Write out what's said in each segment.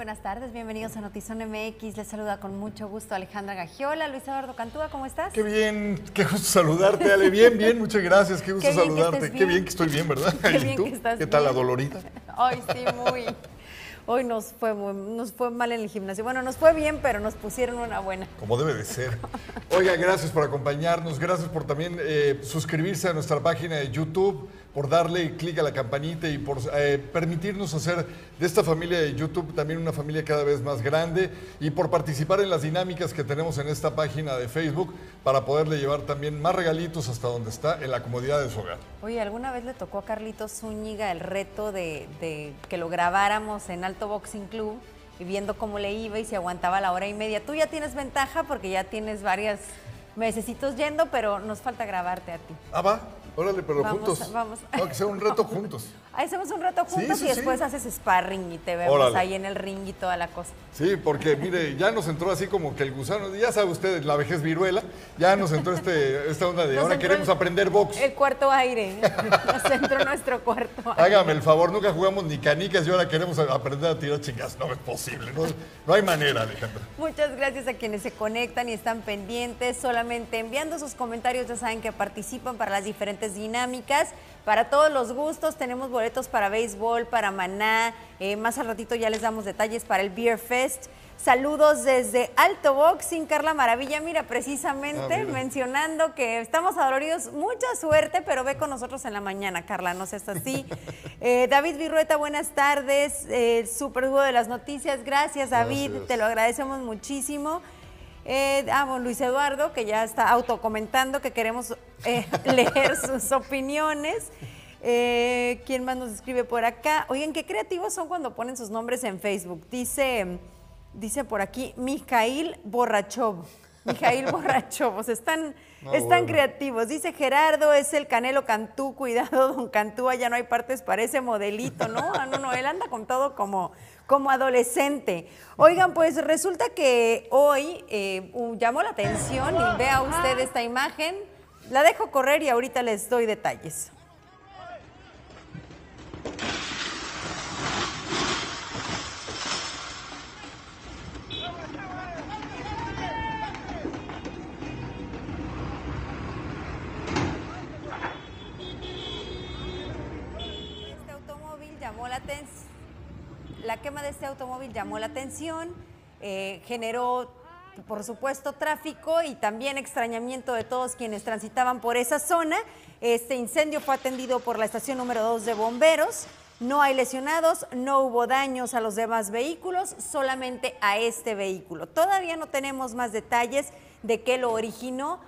buenas tardes, bienvenidos a Notizón MX. Les saluda con mucho gusto Alejandra Gagiola, Luis Eduardo Cantúa, ¿cómo estás? Qué bien, qué gusto saludarte, Ale. Bien, bien, muchas gracias, qué gusto Qué bien que saludarte. Qué bien. que estoy bien, ¿verdad? Qué ¿Y bien tú? que estás ¿Qué tal la dolorita? Hoy sí, muy. Hoy nos fue, muy- nos fue mal en el gimnasio. Bueno, nos fue bien, pero nos pusieron una buena. Como debe de ser. Oiga, gracias por acompañarnos, gracias por también eh, suscribirse a nuestra página de YouTube, por darle clic a la campanita y por eh, permitirnos hacer de esta familia de YouTube también una familia cada vez más grande y por participar en las dinámicas que tenemos en esta página de Facebook para poderle llevar también más regalitos hasta donde está, en la comodidad de su hogar. Oye, ¿alguna vez le tocó a Carlitos Zúñiga el reto de, de que lo grabáramos en Alto Boxing Club y viendo cómo le iba y si aguantaba la hora y media? Tú ya tienes ventaja porque ya tienes varias mesecitos yendo, pero nos falta grabarte a ti. Ah, va, órale, pero Vamos, juntos. vamos. No, que sea un reto juntos. Hacemos un rato Sí, juntos sí, y después sí. haces sparring y te vemos Órale. ahí en el ring y toda la cosa. Sí, porque mire, ya nos entró así como que el gusano, ya sabe usted, la vejez viruela, ya nos entró este, esta onda de Nos ahora queremos el- aprender box. El cuarto aire. Nos entró nuestro cuarto aire. Hágame el favor, nunca jugamos ni canicas y ahora queremos aprender a tirar chingas. No es posible, no, no hay manera, Alejandro. Muchas gracias a quienes se conectan y están pendientes. Solamente enviando sus comentarios ya saben que participan para las diferentes dinámicas. Para todos los gustos tenemos boletos para béisbol, para Maná. eh, más al ratito ya les damos detalles para el Beer Fest. Saludos desde Alto Boxing, Carla Maravilla. Mira, precisamente Ah, mira. mencionando que estamos adoloridos. Mucha suerte, pero ve con nosotros en la mañana, Carla, no seas así. Eh, David Virrueta, buenas tardes. Eh, Super Dúo de las Noticias. Gracias, David. Gracias. Te lo agradecemos muchísimo. Eh, ah, bueno, Luis Eduardo, que ya está autocomentando que queremos eh, leer sus opiniones. Eh, ¿Quién más nos escribe por acá? Oigan, qué creativos son cuando ponen sus nombres en Facebook. Dice, dice por aquí, Mijail Borrachov. Mijail Borrachov. O sea, están, No, están bueno. creativos. Dice Gerardo, es el Canelo Cantú. Cuidado, don Cantúa, ya no hay partes para ese modelito, ¿no? Ah, no, no, él anda con todo como, como adolescente. Oigan, pues resulta que hoy eh, llamó la atención y vea usted esta imagen. La dejo correr y ahorita les doy detalles. La quema de este automóvil llamó la atención, eh, generó, por supuesto, tráfico y también extrañamiento de todos quienes transitaban por esa zona. Este incendio fue atendido por la estación número 2 de bomberos. No hay lesionados, no hubo daños a los demás vehículos, solamente a este vehículo. Todavía no tenemos más detalles de qué lo originó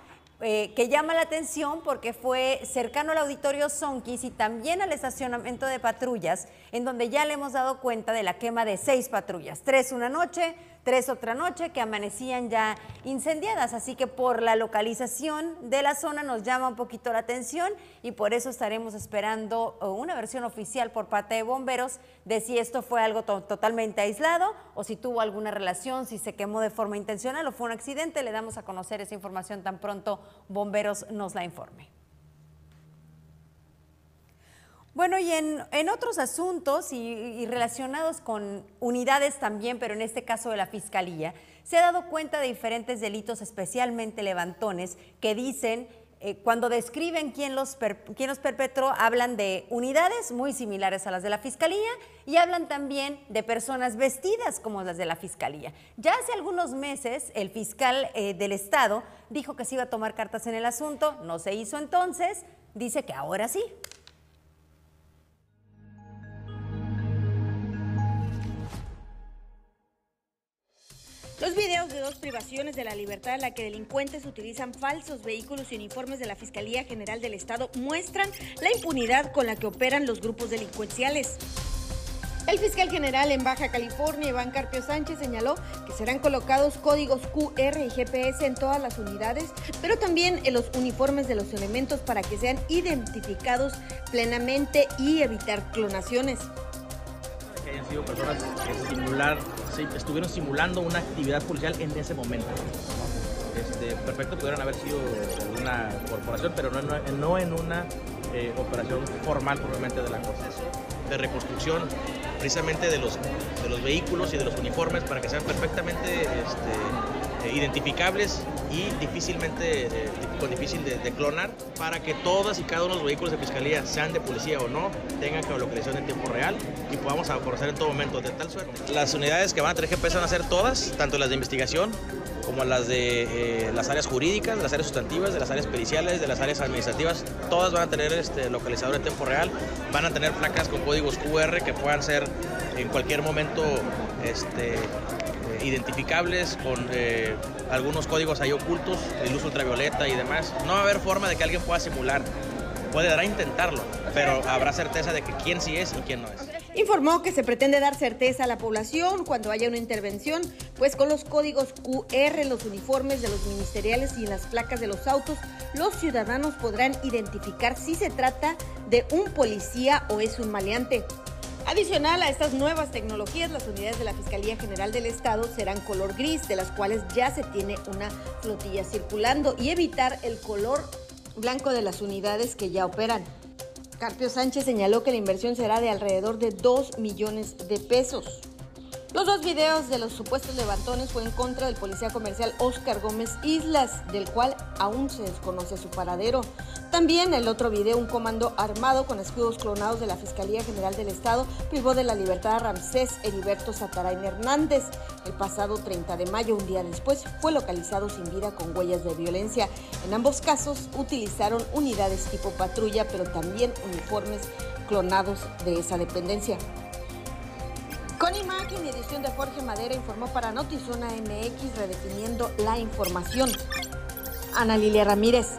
eh, que llama la atención porque fue cercano al auditorio Sonkis y también al estacionamiento de patrullas, en donde ya le hemos dado cuenta de la quema de seis patrullas, tres una noche, tres otra noche, que amanecían ya incendiadas. Así que por la localización de la zona nos llama un poquito la atención y por eso estaremos esperando eh, una versión oficial por parte de bomberos de si esto fue algo to- totalmente aislado o si tuvo alguna relación, si se quemó de forma intencional o fue un accidente. Le damos a conocer esa información tan pronto bomberos nos la informe. Bueno, y en, otros asuntos y, y relacionados con unidades también, pero en este caso de la Fiscalía, se ha dado cuenta de diferentes delitos, especialmente levantones, que dicen, eh, cuando describen quién los, per- quién los perpetró, hablan de unidades muy similares a las de la Fiscalía y hablan también de personas vestidas como las de la Fiscalía. Ya hace algunos meses, el fiscal eh, del Estado dijo que se iba a tomar cartas en el asunto, no se hizo entonces, dice que ahora sí. Los videos de dos privaciones de la libertad en la que delincuentes utilizan falsos vehículos y uniformes de la Fiscalía General del Estado muestran la impunidad con la que operan los grupos delincuenciales. El fiscal general en Baja California, Iván Carpio Sánchez, señaló que serán colocados códigos QR y GPS en todas las unidades, pero también en los uniformes de los elementos para que sean identificados plenamente y evitar clonaciones. Personas estuvieron simulando una actividad policial en ese momento. Este, perfecto, pudieran haber sido una corporación, pero no, no- no en una eh, operación formal propiamente de la cosa. de reconstrucción precisamente de los, de los vehículos y de los uniformes para que sean perfectamente este, identificables y difícilmente, eh, con difícil de, de, clonar, para que todas y cada uno de los vehículos de fiscalía, sean de policía o no, tengan geolocalización en tiempo real y podamos conocer en todo momento, de tal suerte. Las unidades que van a tener GPS van a ser todas, tanto las de investigación como las de eh, las áreas jurídicas, las áreas sustantivas, de las áreas periciales, de las áreas administrativas, todas van a tener este localizador en tiempo real, van a tener placas con códigos QR que puedan ser en cualquier momento este, identificables con eh, algunos códigos ahí ocultos, el luz ultravioleta y demás. No va a haber forma de que alguien pueda simular. Podrá intentarlo, pero habrá certeza de que quién sí es y quién no es. Informó que se pretende dar certeza a la población cuando haya una intervención, pues con los códigos QR en los uniformes de los ministeriales y en las placas de los autos, los ciudadanos podrán identificar si se trata de un policía o es un maleante. Adicional a estas nuevas tecnologías, las unidades de la Fiscalía General del Estado serán color gris, de las cuales ya se tiene una flotilla circulando, y evitar el color blanco de las unidades que ya operan. Carpio Sánchez señaló que la inversión será de alrededor de 2 millones de pesos. Los dos videos de los supuestos levantones fue en contra del policía comercial Oscar Gómez Islas, del cual aún se desconoce su paradero. También el otro video, un comando armado con escudos clonados de la Fiscalía General del Estado, privó de la libertad a Ramsés Heriberto Satarain Hernández. El pasado 30 de mayo, un día después, fue localizado sin vida con huellas de violencia. En ambos casos utilizaron unidades tipo patrulla, pero también uniformes clonados de esa dependencia. Con imagen y edición de Jorge Madera informó para Notizona MX redefiniendo la información. Ana Lilia Ramírez.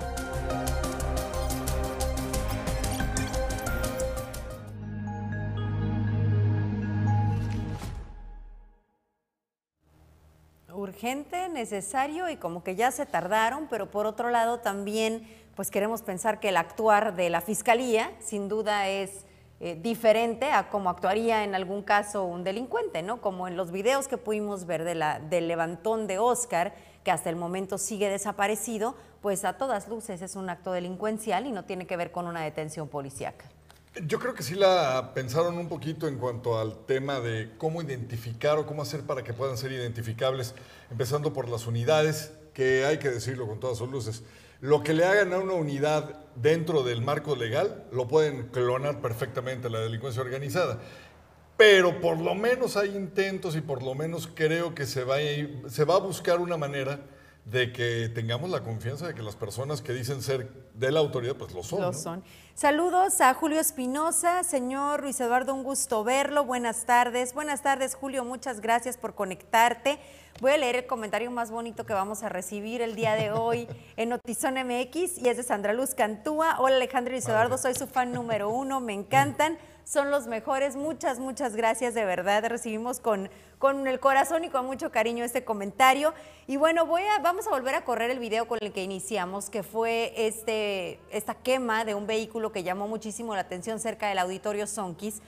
Urgente, necesario y como que ya se tardaron, pero por otro lado también pues queremos pensar que el actuar de la Fiscalía sin duda es eh, diferente a cómo actuaría en algún caso un delincuente, ¿no? Como en los videos que pudimos ver del levantón de Oscar, que hasta el momento sigue desaparecido, pues a todas luces es un acto delincuencial y no tiene que ver con una detención policíaca. Yo creo que sí la pensaron un poquito en cuanto al tema de cómo identificar o cómo hacer para que puedan ser identificables, empezando por las unidades, que hay que decirlo con todas sus luces. Lo que le hagan a una unidad dentro del marco legal lo pueden clonar perfectamente la delincuencia organizada. Pero por lo menos hay intentos y por lo menos creo que se va a, se va a buscar una manera de que tengamos la confianza de que las personas que dicen ser de la autoridad, pues lo son. Lo ¿no? son. Saludos a Julio Espinosa, señor Luis Eduardo, un gusto verlo. Buenas tardes. Buenas tardes, Julio. Muchas gracias por conectarte. Voy a leer el comentario más bonito que vamos a recibir el día de hoy en Notizón MX y es de Sandra Luz Cantúa. Hola Alejandro Luis Eduardo, soy su fan número uno, me encantan son los mejores. Muchas, muchas gracias, de verdad. Recibimos con, con el corazón y con mucho cariño este comentario. Y bueno, voy a, vamos a volver a correr el video con el que iniciamos, que fue este, esta quema de un vehículo que llamó muchísimo la atención cerca del auditorio Sonkis.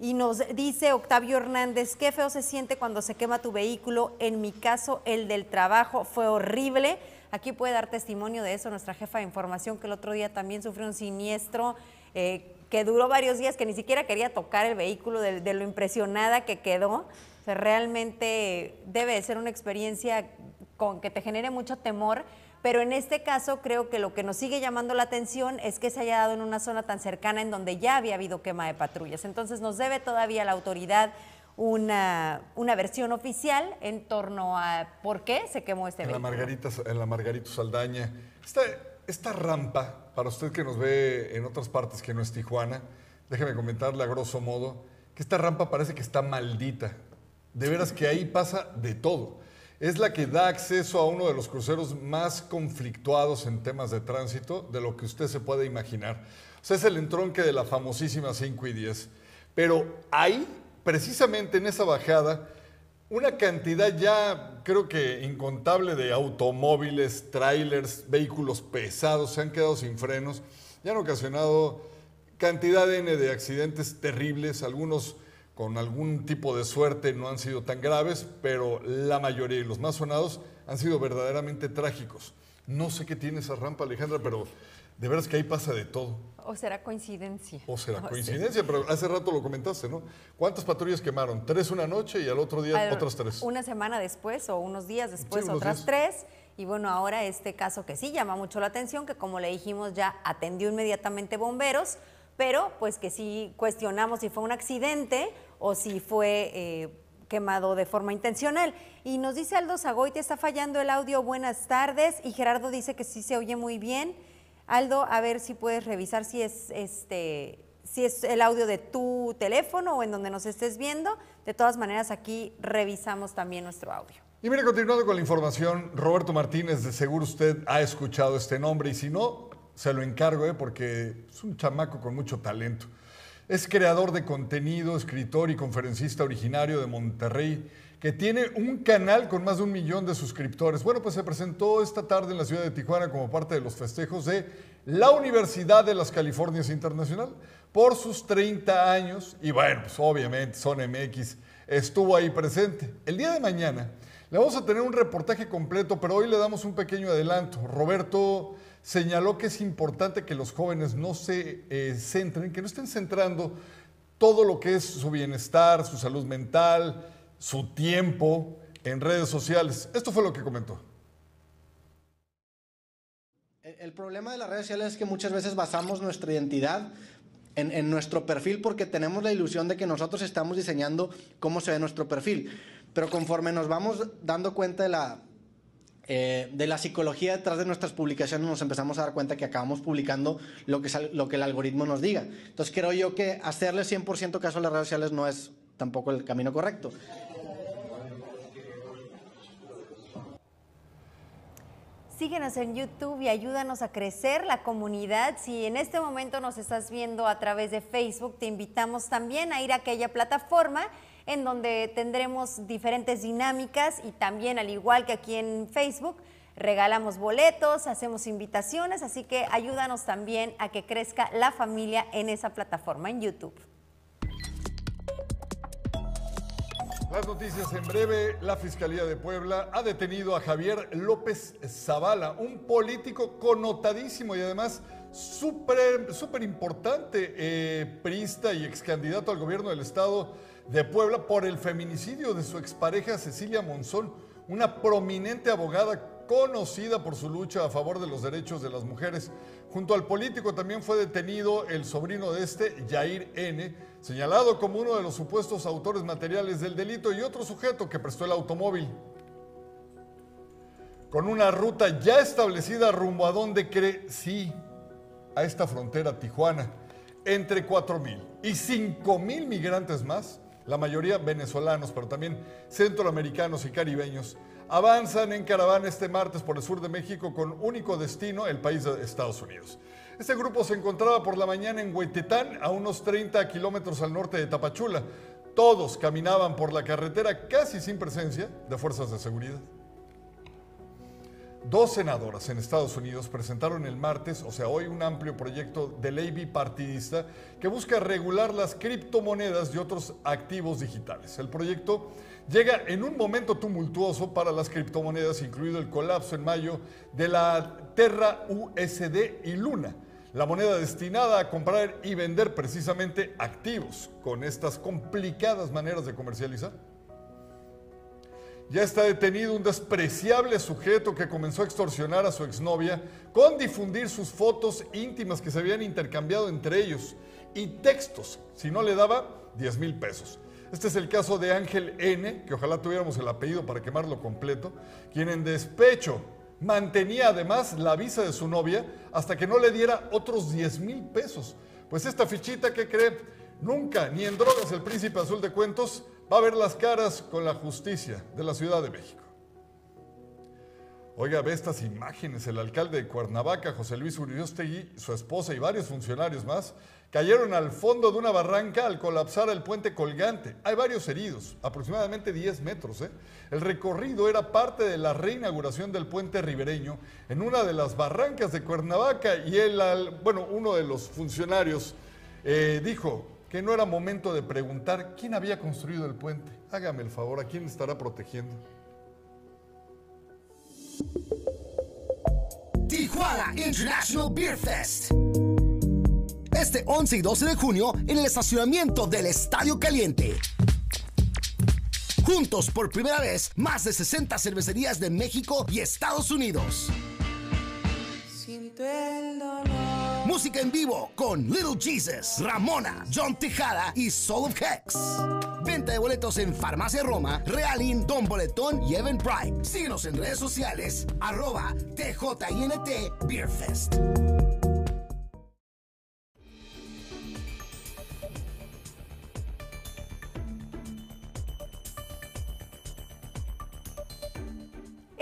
Y nos dice Octavio Hernández, qué feo se siente cuando se quema tu vehículo. En mi caso, el del trabajo fue horrible. Aquí puede dar testimonio de eso nuestra jefa de información, que el otro día también sufrió un siniestro. Eh, que duró varios días, que ni siquiera quería tocar el vehículo de, de lo impresionada que quedó. O sea, realmente debe de ser una experiencia con que te genere mucho temor, pero en este caso creo que lo que nos sigue llamando la atención es que se haya dado en una zona tan cercana en donde ya había habido quema de patrullas. Entonces nos debe todavía la autoridad una, una versión oficial en torno a por qué se quemó este en la vehículo. Margarita, en la Margarito Saldaña. Esta, esta rampa, para usted que nos ve en otras partes que no es Tijuana, déjeme comentarle a grosso modo que esta rampa parece que está maldita. De veras que ahí pasa de todo. Es la que da acceso a uno de los cruceros más conflictuados en temas de tránsito de lo que usted se puede imaginar. O sea, es el entronque de la famosísima 5 y 10. Pero ahí, precisamente en esa bajada, una cantidad ya creo que incontable de automóviles, trailers, vehículos pesados se han quedado sin frenos y han ocasionado cantidad N de accidentes terribles, algunos con algún tipo de suerte no han sido tan graves, pero la mayoría y los más sonados han sido verdaderamente trágicos. No sé qué tiene esa rampa, Alejandra, pero De veras que ahí pasa de todo. ¿O será coincidencia? O será coincidencia, pero hace rato lo comentaste, ¿no? ¿Cuántas patrullas quemaron? Tres una noche y al otro día Al- otras tres. Una semana después o unos días después Sí, unos otras días. tres. Y bueno, ahora este caso que sí llama mucho la atención, que como le dijimos ya atendió inmediatamente bomberos, pero pues que sí cuestionamos si fue un accidente o si fue eh, quemado de forma intencional. Y nos dice Aldo Zagoite, está fallando el audio, buenas tardes. Y Gerardo dice que sí se oye muy bien. Aldo, a ver si puedes revisar si es este si es el audio de tu teléfono o en donde nos estés viendo. De todas maneras, aquí revisamos también nuestro audio. Y mire, continuando con la información, Roberto Martínez, de seguro usted ha escuchado este nombre y si no, se lo encargo, ¿eh? porque es un chamaco con mucho talento. Es creador de contenido, escritor y conferencista originario de Monterrey, que tiene un canal con más de un millón de suscriptores. Bueno, pues se presentó esta tarde en la ciudad de Tijuana como parte de los festejos de la Universidad de las Californias Internacional por sus 30 años. Y bueno, pues obviamente Son MX estuvo ahí presente. El día de mañana le vamos a tener un reportaje completo, pero hoy le damos un pequeño adelanto. Roberto señaló que es importante que los jóvenes no se eh, centren, que no estén centrando todo lo que es su bienestar, su salud mental, su tiempo en redes sociales. Esto fue lo que comentó. El problema de las redes sociales es que muchas veces basamos nuestra identidad en, nuestro perfil porque tenemos la ilusión de que nosotros estamos diseñando cómo se ve nuestro perfil. Pero conforme nos vamos dando cuenta de la, eh, de la psicología detrás de nuestras publicaciones, nos empezamos a dar cuenta que acabamos publicando lo que, lo que el algoritmo nos diga. Entonces creo yo que hacerle 100% caso a las redes sociales no es tampoco el camino correcto. Síguenos en YouTube y ayúdanos a crecer la comunidad. Si en este momento nos estás viendo a través de Facebook, te invitamos también a ir a aquella plataforma en donde tendremos diferentes dinámicas y también, al igual que aquí en Facebook, regalamos boletos, hacemos invitaciones, así que ayúdanos también a que crezca la familia en esa plataforma en YouTube. Las noticias en breve. La Fiscalía de Puebla ha detenido a Javier López Zavala, un político connotadísimo y además súper importante eh, y ex candidato al gobierno del estado de Puebla por el feminicidio de su expareja Cecilia Monzón, una prominente abogada conocida por su lucha a favor de los derechos de las mujeres. Junto al político también fue detenido el sobrino de este, Yair N., señalado como uno de los supuestos autores materiales del delito y otro sujeto que prestó el automóvil. Con una ruta ya establecida rumbo a donde cree, sí, a esta frontera Tijuana, entre 4.000 y 5.000 migrantes más, la mayoría venezolanos, pero también centroamericanos y caribeños, avanzan en caravana este martes por el sur de México con único destino, el país de Estados Unidos. Este grupo se encontraba por la mañana en Huetetán, a unos 30 kilómetros al norte de Tapachula. Todos caminaban por la carretera casi sin presencia de fuerzas de seguridad. Dos senadoras en Estados Unidos presentaron el martes, o sea, hoy, un amplio proyecto de ley bipartidista que busca regular las criptomonedas y otros activos digitales. El proyecto llega en un momento tumultuoso para las criptomonedas, incluido el colapso en mayo de la Terra USD y Luna, la moneda destinada a comprar y vender precisamente activos con estas complicadas maneras de comercializar. Ya está detenido un despreciable sujeto que comenzó a extorsionar a su exnovia con difundir sus fotos íntimas que se habían intercambiado entre ellos y textos, si no le daba 10 mil pesos. Este es el caso de Ángel N., que ojalá tuviéramos el apellido para quemarlo completo, quien en despecho mantenía además la visa de su novia hasta que no le diera otros 10 mil pesos. Pues esta fichita, ¿qué cree? Nunca, ni en drogas, el príncipe azul de cuentos va a ver las caras con la justicia de la Ciudad de México. Oiga, ve estas imágenes. El alcalde de Cuernavaca, José Luis Uriostegui, su esposa y varios funcionarios más cayeron al fondo de una barranca al colapsar el puente colgante. Hay varios heridos, aproximadamente 10 metros. ¿eh? El recorrido era parte de la reinauguración del puente ribereño en una de las barrancas de Cuernavaca y él, bueno, uno de los funcionarios eh, dijo que no era momento de preguntar quién había construido el puente. Hágame el favor, ¿a quién estará protegiendo? Tijuana International Beer Fest. Este 11 y 12 de junio en el estacionamiento del Estadio Caliente. Juntos por primera vez, más de 60 cervecerías de México y Estados Unidos. Música en vivo con Little Jesus, Ramona, John Tejada y Soul of Hex. Venta de boletos en Farmacia Roma, Realin, Don Boletón y Eventbrite. Síguenos en redes sociales, arroba TJINT Beer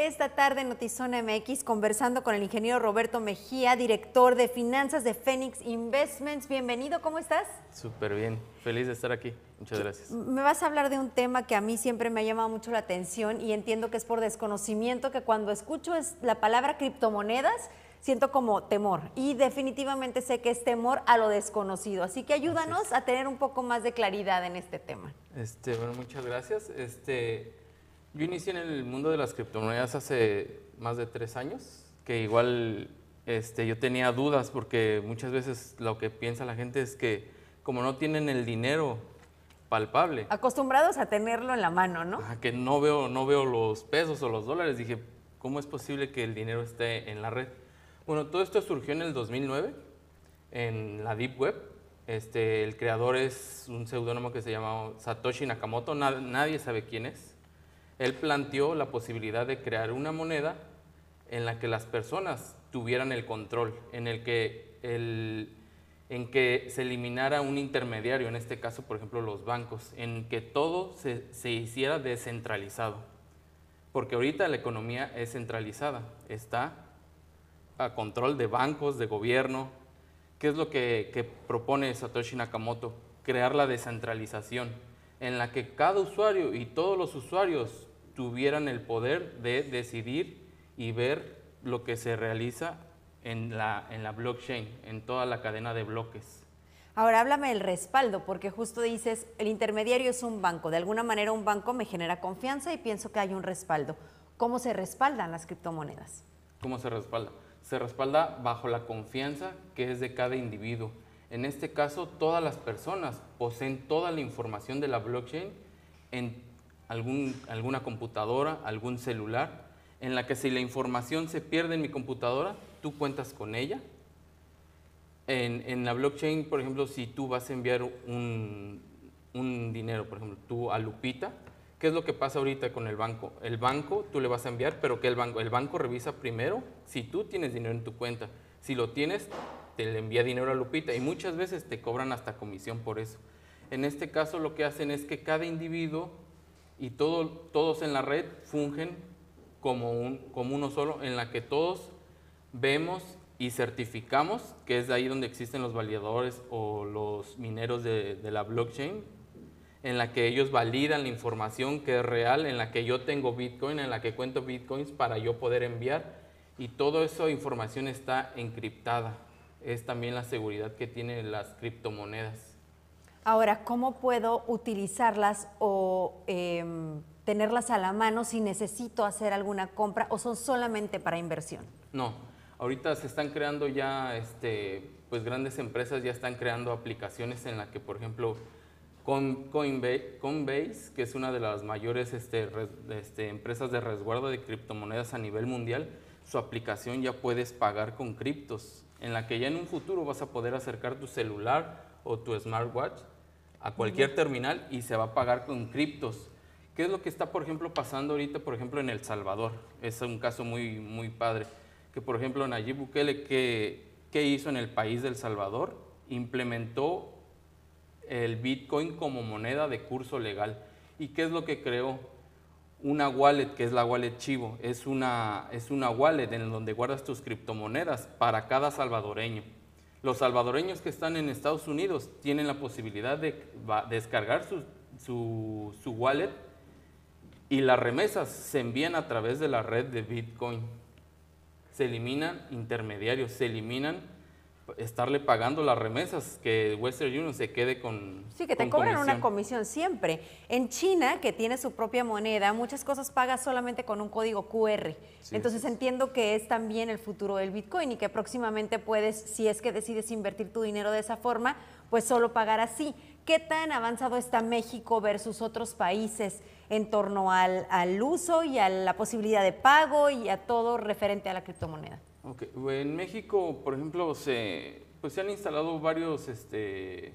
Esta tarde en Notizona MX conversando con el ingeniero Roberto Mejía, director de finanzas de Phoenix Investments. Bienvenido, ¿cómo estás? Súper bien, feliz de estar aquí. Muchas gracias. Me vas a hablar de un tema que a mí siempre me ha llamado mucho la atención y entiendo que es por desconocimiento, que cuando escucho es la palabra criptomonedas, siento como temor y definitivamente sé que es temor a lo desconocido. Así que ayúdanos a tener un poco más de claridad en este tema. Este, bueno, muchas gracias. Este, yo inicié en el mundo de las criptomonedas hace más de tres años, que igual este, yo tenía dudas porque muchas veces lo que piensa la gente es que como no tienen el dinero palpable, Acostumbrados a tenerlo en la mano, ¿no? ajá, que no veo, no veo los pesos o los dólares, dije, ¿cómo es posible que el dinero esté en la red? Bueno, todo esto surgió en el 2009 en la Deep Web. Este, el creador es un seudónimo que se llama Satoshi Nakamoto, na- nadie sabe quién es. Él planteó la posibilidad de crear una moneda en la que las personas tuvieran el control, en el que, el, en que se eliminara un intermediario, en este caso, por ejemplo, los bancos, en que todo se, se hiciera descentralizado. Porque ahorita la economía es centralizada, está a control de bancos, de gobierno. ¿Qué es lo que, que propone Satoshi Nakamoto? Crear la descentralización, en la que cada usuario y todos los usuarios tuvieran el poder de decidir y ver lo que se realiza en la, en la blockchain, en toda la cadena de bloques. Ahora háblame del respaldo, porque justo dices, el intermediario es un banco. De alguna manera un banco me genera confianza y pienso que hay un respaldo. ¿Cómo se respaldan las criptomonedas? ¿Cómo se respalda? Se respalda bajo la confianza que es de cada individuo. En este caso, todas las personas poseen toda la información de la blockchain en alguna computadora, algún celular, en la que si la información se pierde en mi computadora, tú cuentas con ella. En, en la blockchain, por ejemplo, si tú vas a enviar un, un dinero, por ejemplo, tú a Lupita, ¿qué es lo que pasa ahorita con el banco? El banco tú le vas a enviar, pero que el banco, el banco revisa primero si tú tienes dinero en tu cuenta. Si lo tienes, te le envía dinero a Lupita y muchas veces te cobran hasta comisión por eso. En este caso lo que hacen es que cada individuo y todo, todos en la red fungen como, un, como uno solo, en la que todos vemos y certificamos, que es de ahí donde existen los validadores o los mineros de, de la blockchain, en la que ellos validan la información que es real, en la que yo tengo Bitcoin, en la que cuento Bitcoins para yo poder enviar y toda esa información está encriptada. Es también la seguridad que tienen las criptomonedas. Ahora, ¿cómo puedo utilizarlas o em, tenerlas a la mano si necesito hacer alguna compra o son solamente para inversión? No, ahorita se están creando ya, este, pues grandes empresas ya están creando aplicaciones en las que, por ejemplo, con Coinbase, Coinbase, que es una de las mayores este, res- este, empresas de resguardo de criptomonedas a nivel mundial, su aplicación ya puedes pagar con criptos, en la que ya en un futuro vas a poder acercar tu celular o tu smartwatch a cualquier terminal y se va a pagar con criptos. ¿Qué es lo que está, por ejemplo, pasando ahorita, por ejemplo, en El Salvador? Es un caso muy, muy padre. Que, por ejemplo, Nayib Bukele, ¿qué, qué hizo en el país del Salvador? Implementó el Bitcoin como moneda de curso legal. ¿Y qué es lo que creó? Una wallet, que es la wallet Chivo. Es una, es una wallet en donde guardas tus criptomonedas para cada salvadoreño. Los salvadoreños que están en Estados Unidos tienen la posibilidad de descargar su, su, su wallet y las remesas se envían a través de la red de Bitcoin. Se eliminan intermediarios, se eliminan estarle pagando las remesas, que Western Union se quede con Sí, que te cobran una comisión. siempre. En China, que tiene su propia moneda, muchas cosas pagas solamente con un código QR. Sí, Entonces entiendo que es también el futuro del Bitcoin y que próximamente puedes, si es que decides invertir tu dinero de esa forma, pues solo pagar así. ¿Qué tan avanzado está México versus otros países en torno al, al uso y a la posibilidad de pago y a todo referente a la criptomoneda? Ok, En México, por ejemplo, se, pues se han instalado varios este,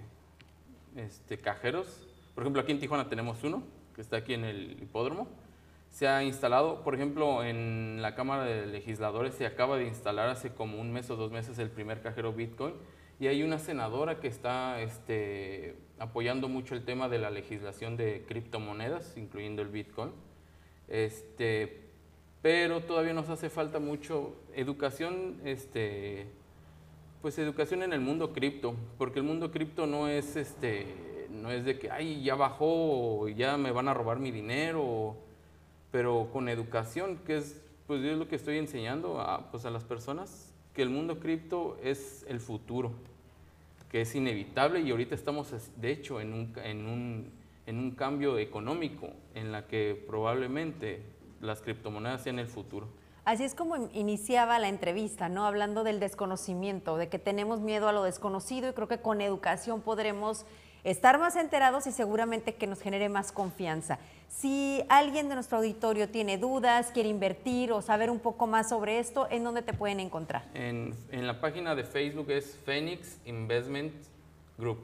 este, cajeros. Por ejemplo, aquí en Tijuana tenemos uno, que está aquí en el hipódromo. Se ha instalado, por ejemplo, en la Cámara de Legisladores se acaba de instalar hace como un mes o dos meses el primer cajero Bitcoin. Y hay una senadora que está este, apoyando mucho el tema de la legislación de criptomonedas, incluyendo el Bitcoin. Este, pero todavía nos hace falta mucho educación, este, pues educación en el mundo cripto, porque el mundo cripto no es, este, no es de que, ay, ya bajó, ya me van a robar mi dinero, pero con educación, que es, pues yo es lo que estoy enseñando a, pues, a las personas, que el mundo cripto es el futuro, que es inevitable y ahorita estamos, de hecho, en un, en un, en un cambio económico en la que probablemente las criptomonedas sean el futuro. Así es como in- iniciaba la entrevista, ¿no? Hablando del desconocimiento, de que tenemos miedo a lo desconocido y creo que con educación podremos estar más enterados y seguramente que nos genere más confianza. Si alguien de nuestro auditorio tiene dudas, quiere invertir o saber un poco más sobre esto, ¿en dónde te pueden encontrar? En, en la página de Facebook es Phoenix Investment Group.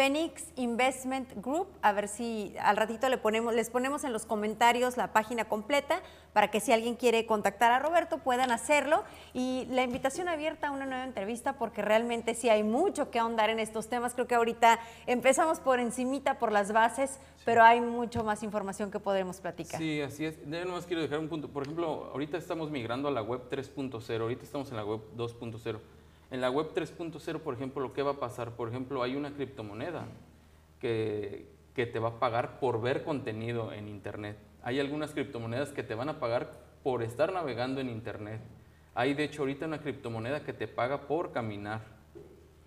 Phoenix Investment Group, a ver si al ratito le ponemos, les ponemos en los comentarios la página completa para que si alguien quiere contactar a Roberto puedan hacerlo y la invitación abierta a una nueva entrevista porque realmente sí hay mucho que ahondar en estos temas. Creo que ahorita empezamos por encimita, por las bases, pero hay mucho más información que podremos platicar. Sí, así es. Yo nomás quiero dejar un punto. Por ejemplo, ahorita estamos migrando a la web 3.0, ahorita estamos en la web 2.0. En la web 3.0, por ejemplo, ¿lo que va a pasar? Por ejemplo, hay una criptomoneda que, que te va a pagar por ver contenido en Internet. Hay algunas criptomonedas que te van a pagar por estar navegando en Internet. Hay, de hecho, ahorita una criptomoneda que te paga por caminar.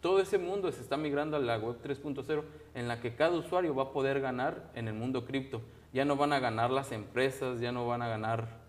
Todo ese mundo se está migrando a la web 3.0 en la que cada usuario va a poder ganar en el mundo cripto. Ya no van a ganar las empresas, ya no van a ganar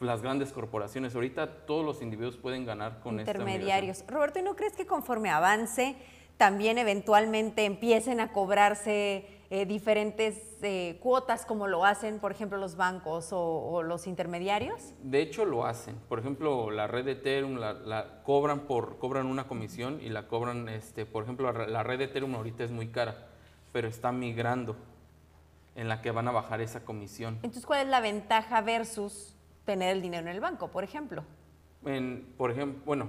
las grandes corporaciones. Ahorita todos los individuos pueden ganar con esta intermediarios. Roberto, ¿y no crees que conforme avance también eventualmente empiecen a cobrarse eh, diferentes eh, cuotas como lo hacen, por ejemplo, los bancos o, o los intermediarios? De hecho, lo hacen. Por ejemplo, la red de Ethereum la, la cobran por cobran una comisión y la cobran, este, por ejemplo, la, la red de Ethereum ahorita es muy cara, pero está migrando en la que van a bajar esa comisión. Entonces, ¿cuál es la ventaja versus tener el dinero en el banco, por ejemplo? En, bueno,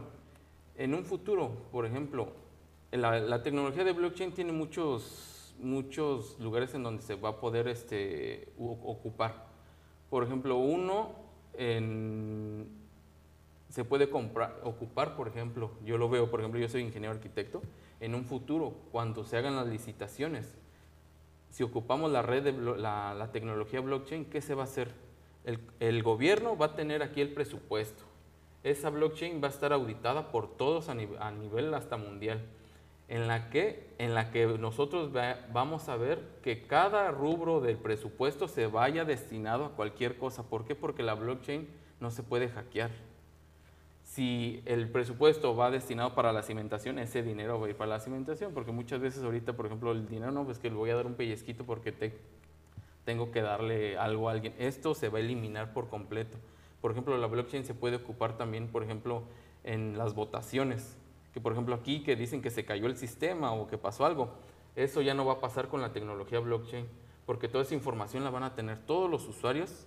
en un futuro, por ejemplo, la, la tecnología de blockchain tiene muchos, muchos lugares en donde se va a poder este, ocupar. Por ejemplo, uno se puede comprar, ocupar, por ejemplo, yo lo veo, por ejemplo, yo soy ingeniero arquitecto, en un futuro, cuando se hagan las licitaciones, si ocupamos la red de la, la tecnología blockchain, ¿qué se va a hacer? El, gobierno va a tener aquí el presupuesto. Esa blockchain va a estar auditada por todos a, nive- a nivel hasta mundial, en la que, en la que nosotros va- vamos a ver que cada rubro del presupuesto se vaya destinado a cualquier cosa. ¿Por qué? Porque la blockchain no se puede hackear si el presupuesto va destinado para la cimentación, ese dinero va a ir para la cimentación, porque muchas veces ahorita, por ejemplo, el dinero no, pues que le voy a dar un pellizquito porque te, tengo que darle algo a alguien. Esto se va a eliminar por completo. Por ejemplo, la blockchain se puede ocupar también, por ejemplo, en las votaciones, que por ejemplo aquí que dicen que se cayó el sistema o que pasó algo, eso ya no va a pasar con la tecnología blockchain, porque toda esa información la van a tener todos los usuarios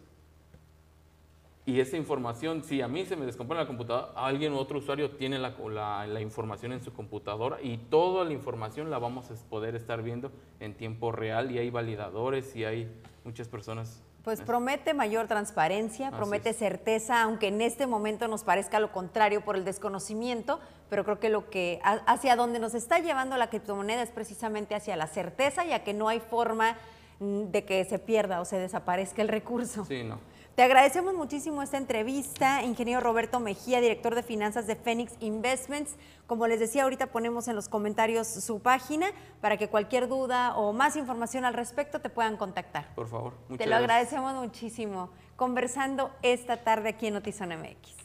y esa información, si a mí se me descompone la computadora, alguien u otro usuario tiene la, la- la información en su computadora y toda la información la vamos a poder estar viendo en tiempo real y hay validadores y hay muchas personas. Pues promete mayor transparencia, Así promete es. certeza, aunque en este momento nos parezca lo contrario por el desconocimiento, pero creo que lo que ha- hacia donde nos está llevando la criptomoneda es precisamente hacia la certeza, ya que no hay forma mm, de que se pierda o se desaparezca el recurso. Sí, no. Te agradecemos muchísimo esta entrevista, ingeniero Roberto Mejía, director de finanzas de Phoenix Investments. Como les decía, ahorita ponemos en los comentarios su página para que cualquier duda o más información al respecto te puedan contactar. Por favor. Te muchas lo gracias. agradecemos muchísimo. Conversando esta tarde aquí en Notizón MX.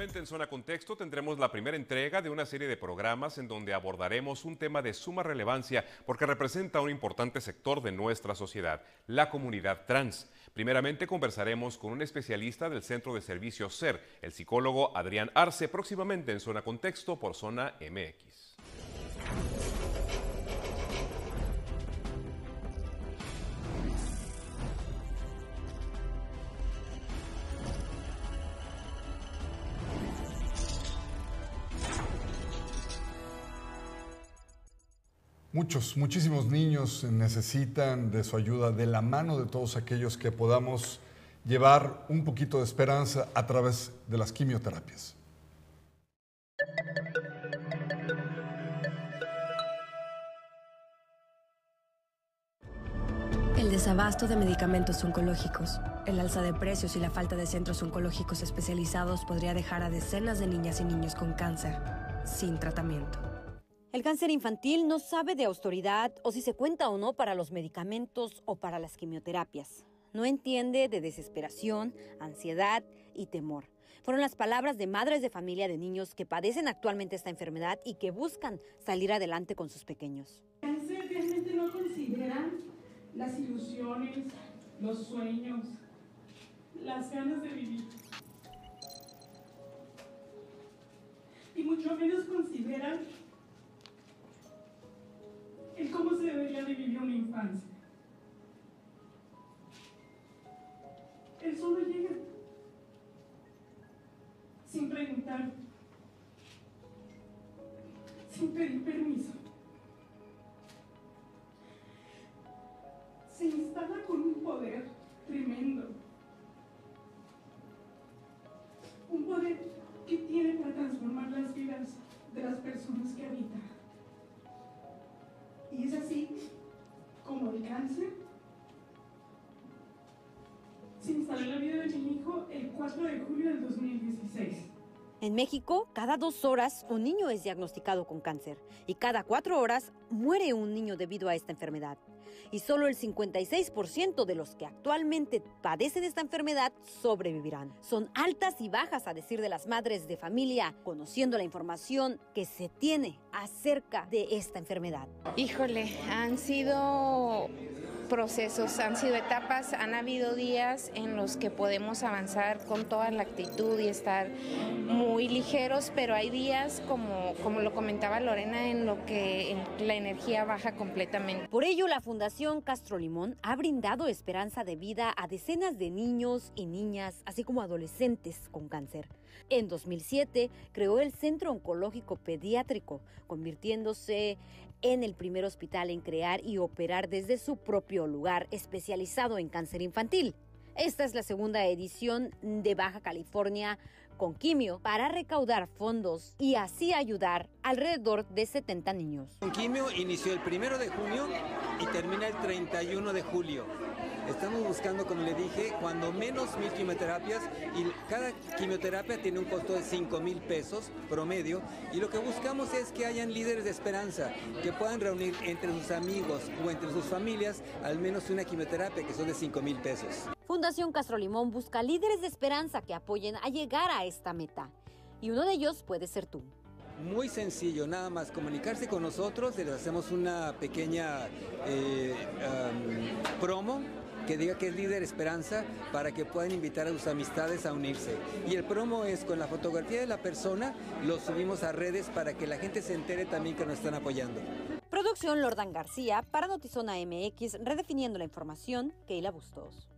Próximamente en Zona Contexto tendremos la primera entrega de una serie de programas en donde abordaremos un tema de suma relevancia porque representa un importante sector de nuestra sociedad, la comunidad trans. Primeramente conversaremos con un especialista del Centro de Servicios SER, el psicólogo Adrián Arce, próximamente en Zona Contexto por Zona MX. Muchos, muchísimos niños necesitan de su ayuda, de la mano de todos aquellos que podamos llevar un poquito de esperanza a través de las quimioterapias. El desabasto de medicamentos oncológicos, el alza de precios y la falta de centros oncológicos especializados podría dejar a decenas de niñas y niños con cáncer sin tratamiento. El cáncer infantil no sabe de autoridad o si se cuenta o no para los medicamentos o para las quimioterapias. No entiende de desesperación, ansiedad y temor. Fueron las palabras de madres de familia de niños que padecen actualmente esta enfermedad y que buscan salir adelante con sus pequeños. cáncer realmente no consideran las ilusiones, los sueños, las ganas de vivir. Y mucho menos consideran el cómo se debería de vivir una infancia. Él solo llega sin preguntar, 4 de julio del 2016. En México, cada dos horas un niño es diagnosticado con cáncer y cada cuatro horas muere un niño debido a esta enfermedad. Y solo el 56% de los que actualmente padecen esta enfermedad sobrevivirán. Son altas y bajas a decir de las madres de familia, conociendo la información que se tiene acerca de esta enfermedad. Híjole, han sido procesos, han sido etapas, han habido días en los que podemos avanzar con toda la actitud y estar muy ligeros, pero hay días, como, como lo comentaba Lorena, en lo que la energía baja completamente. Por ello, la Fundación Castro Limón ha brindado esperanza de vida a decenas de niños y niñas, así como adolescentes con cáncer. En 2007 creó el Centro Oncológico Pediátrico, convirtiéndose en el primer hospital en crear y operar desde su propio lugar especializado en cáncer infantil. Esta es la segunda edición de Baja California con quimio para recaudar fondos y así ayudar alrededor de 70 niños. Con quimio inició el primero de junio y termina el 31 de julio. Estamos buscando, como le dije, cuando menos mil quimioterapias y cada quimioterapia tiene un costo de 5 mil pesos promedio y lo que buscamos es que hayan líderes de esperanza que puedan reunir entre sus amigos o entre sus familias al menos una quimioterapia que son de 5 mil pesos. Fundación Castro Limón busca líderes de esperanza que apoyen a llegar a esta meta y uno de ellos puede ser tú. Muy sencillo, nada más comunicarse con nosotros, les hacemos una pequeña eh, um, promo que diga que es líder esperanza para que puedan invitar a sus amistades a unirse. Y el promo es con la fotografía de la persona, lo subimos a redes para que la gente se entere también que nos están apoyando. Producción Lordan García para Notizona MX, redefiniendo la información, Keila Bustos.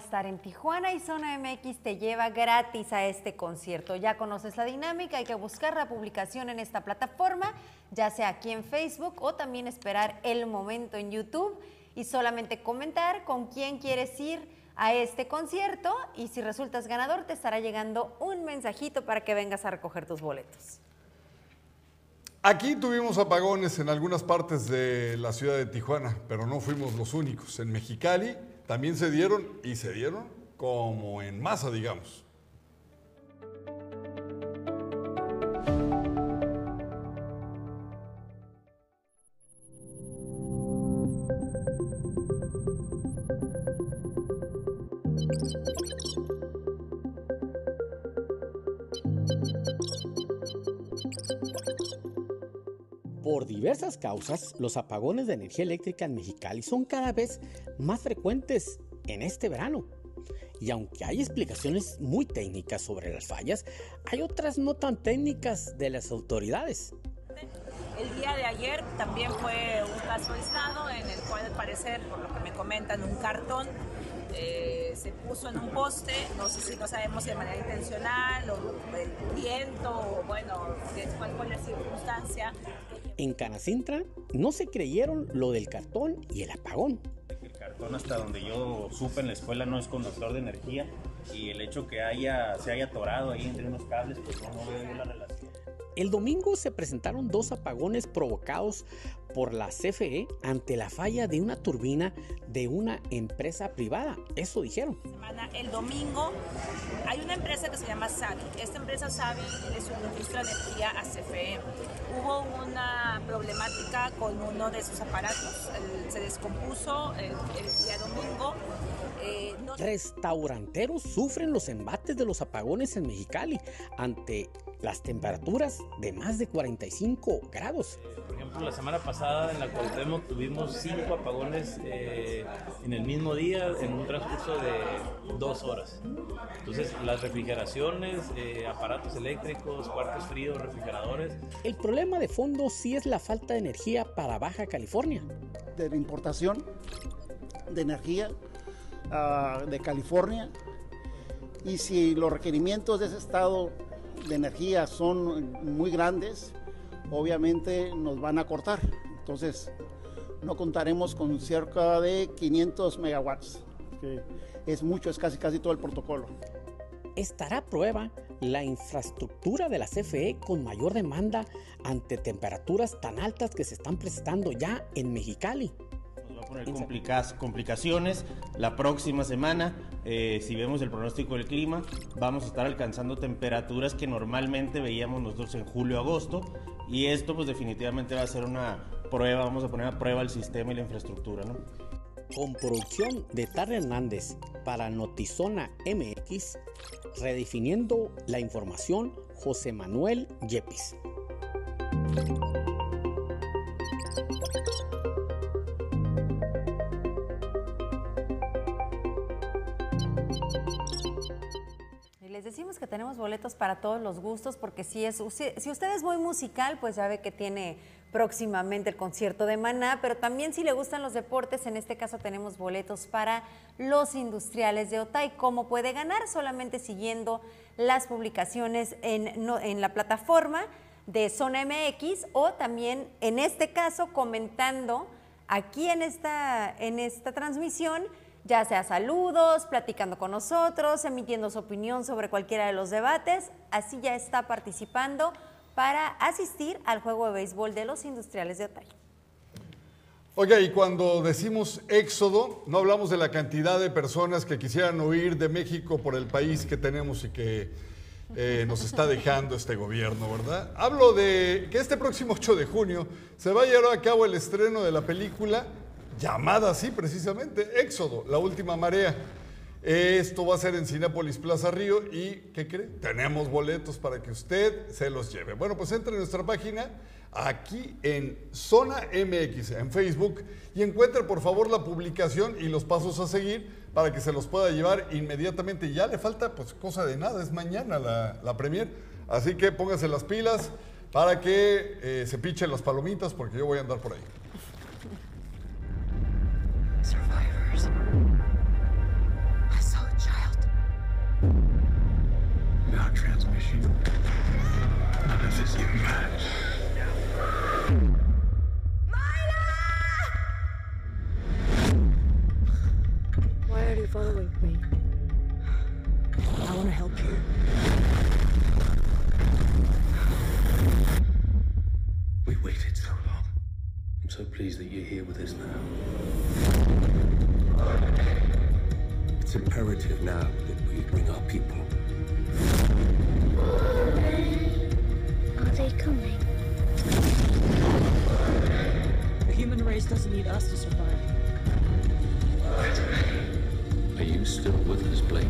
Estar en Tijuana y Zona MX te lleva gratis a este concierto. Ya conoces la dinámica, hay que buscar la publicación en esta plataforma, ya sea aquí en Facebook o también esperar el momento en YouTube y solamente comentar con quién quieres ir a este concierto y si resultas ganador te estará llegando un mensajito para que vengas a recoger tus boletos. Aquí tuvimos apagones en algunas partes de la ciudad de Tijuana, pero no fuimos los únicos. En Mexicali también se dieron y se dieron como en masa, digamos. Por diversas causas, los apagones de energía eléctrica en Mexicali son cada vez más frecuentes en este verano. Y aunque hay explicaciones muy técnicas sobre las fallas, hay otras no tan técnicas de las autoridades. El día de ayer también fue un caso aislado en el cual al parecer, por lo que me comentan, un cartón eh, se puso en un poste, no sé si no sabemos de manera intencional o el viento o bueno, cuál fue la circunstancia. En Canacintra no se creyeron lo del cartón y el apagón. El cartón hasta donde yo supe en la escuela no es conductor de energía y el hecho que haya, se haya atorado ahí entre unos cables, pues no, no veo yo la relación. El domingo se presentaron dos apagones provocados por la CFE ante la falla de una turbina de una empresa privada. Eso dijeron. El domingo hay una empresa que se llama Savi. Esta empresa Savi le suministra energía a CFE. Hubo una problemática con uno de sus aparatos. se descompuso el, día domingo. Eh, Restauranteros sufren los embates de los apagones en Mexicali ante las temperaturas de más de 45 grados. Por ejemplo, la semana pasada en la Cuauhtémoc tuvimos cinco apagones eh, en el mismo día en un transcurso de dos horas. Entonces, las refrigeraciones, eh, aparatos eléctricos, cuartos fríos, refrigeradores. El problema de fondo sí es la falta de energía para Baja California. De la importación de energía uh, de California y si los requerimientos de ese estado de energía son muy grandes, obviamente nos van a cortar. Entonces, no contaremos con cerca de 500 megawatts, que es mucho, es casi casi todo el protocolo. Estará a prueba la infraestructura de la CFE con mayor demanda ante temperaturas tan altas que se están presentando ya en Mexicali poner complicaciones. La próxima semana, eh, si vemos el pronóstico del clima, vamos a estar alcanzando temperaturas que normalmente veíamos nosotros en julio-agosto. Y esto pues definitivamente va a ser una prueba, vamos a poner a prueba el sistema y la infraestructura. ¿no? Con producción de Tar Hernández para Notizona MX, redefiniendo la información, José Manuel Yepis. Tenemos boletos para todos los gustos, porque si, es, si usted es muy musical, pues ya ve que tiene próximamente el concierto de Maná, pero también si le gustan los deportes, en este caso tenemos boletos para los industriales de Otay. ¿Cómo puede ganar? Solamente siguiendo las publicaciones en, la plataforma de Zona MX o también, en este caso, comentando aquí en esta, en esta transmisión ya sea saludos, platicando con nosotros, emitiendo su opinión sobre cualquiera de los debates. Así ya está participando para asistir al juego de béisbol de los industriales de Otay. Oiga, y cuando decimos éxodo, no hablamos de la cantidad de personas que quisieran huir de México por el país que tenemos y que eh, nos está dejando este gobierno, ¿verdad? Hablo de que este próximo 8 de junio se va a llevar a cabo el estreno de la película llamada así precisamente, Éxodo, la última marea. Esto va a ser en Cinépolis Plaza Río y, ¿qué cree? Tenemos boletos para que usted se los lleve. Bueno, pues entre en nuestra página aquí en Zona MX, en Facebook, y encuentre por favor la publicación y los pasos a seguir para que se los pueda llevar inmediatamente. Ya le falta pues cosa de nada, es mañana la, la premier. Así que póngase las pilas para que eh, se pichen las palomitas porque yo voy a andar por ahí. survivors. I saw a child. No transmission. None of this even matters. Why are you following me? I want to help you. We waited so long. I'm so pleased that you're here with us now. It's imperative now that we bring our people. Are they coming? The human race doesn't need us to survive. Are you still with us, Blake?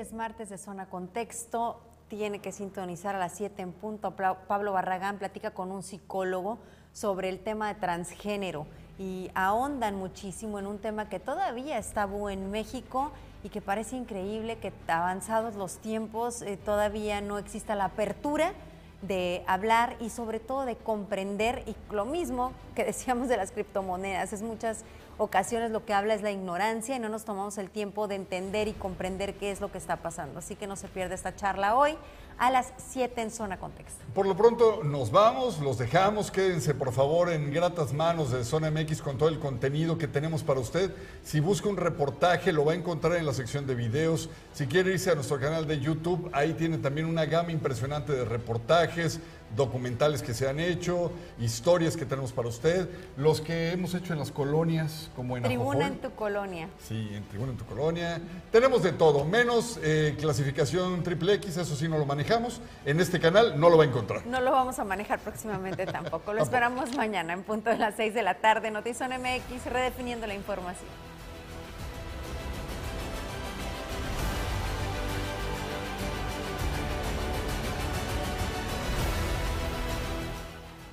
Es martes de Zona Contexto. Tiene que sintonizar a las 7 en punto. Pablo Barragán platica con un psicólogo sobre el tema de transgénero y ahondan muchísimo en un tema que todavía es tabú en México y que parece increíble que avanzados los tiempos eh, todavía no exista la apertura de hablar y sobre todo de comprender y lo mismo que decíamos de las criptomonedas, es muchas ocasiones lo que habla es la ignorancia y no nos tomamos el tiempo de entender y comprender qué es lo que está pasando. Así que no se pierde esta charla hoy a las 7 en Zona Contexto. Por lo pronto nos vamos, los dejamos, quédense por favor en gratas manos de Zona MX con todo el contenido que tenemos para usted. Si busca un reportaje lo va a encontrar en la sección de videos. Si quiere irse a nuestro canal de YouTube, ahí tiene también una gama impresionante de reportajes, documentales que se han hecho, historias que tenemos para usted, los que hemos hecho en las colonias, como en Tribuna en tu colonia. Sí, en Tribuna en tu colonia. Tenemos de todo, menos eh, clasificación triple X, eso sí no lo manejamos. En este canal no lo va a encontrar. No lo vamos a manejar próximamente tampoco. Lo esperamos mañana en punto de las 6 de la tarde. Notizón MX, redefiniendo la información.